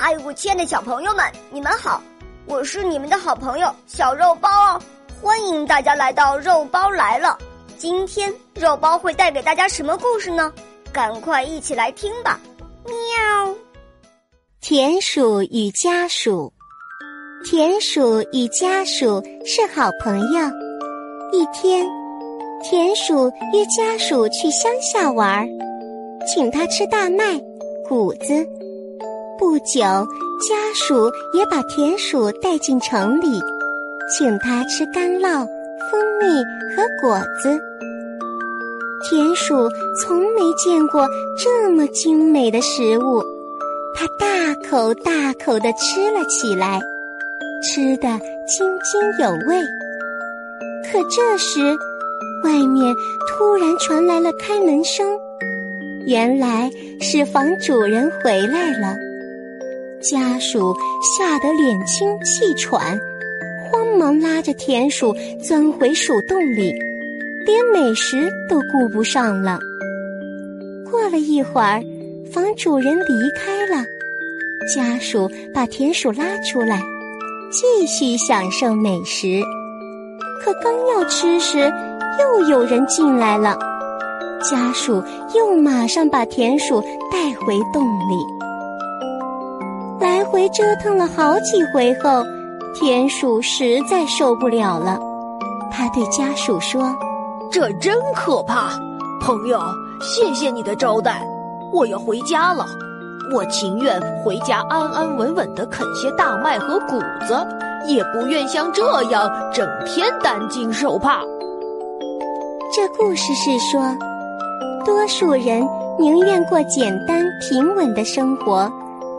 嗨，我亲爱的小朋友们，你们好！我是你们的好朋友小肉包哦，欢迎大家来到肉包来了。今天肉包会带给大家什么故事呢？赶快一起来听吧！喵。田鼠与家鼠，田鼠与家鼠是好朋友。一天，田鼠约家鼠去乡下玩，请他吃大麦、谷子。不久，家鼠也把田鼠带进城里，请他吃干酪、蜂蜜和果子。田鼠从没见过这么精美的食物，它大口大口地吃了起来，吃得津津有味。可这时，外面突然传来了开门声，原来是房主人回来了。家鼠吓得脸青气喘，慌忙拉着田鼠钻回鼠洞里，连美食都顾不上了。过了一会儿，房主人离开了，家鼠把田鼠拉出来，继续享受美食。可刚要吃时，又有人进来了，家鼠又马上把田鼠带回洞里。回折腾了好几回后，田鼠实在受不了了。他对家鼠说：“这真可怕，朋友，谢谢你的招待，我要回家了。我情愿回家安安稳稳的啃些大麦和谷子，也不愿像这样整天担惊受怕。”这故事是说，多数人宁愿过简单平稳的生活。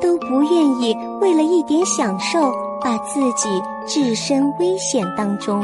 都不愿意为了一点享受，把自己置身危险当中。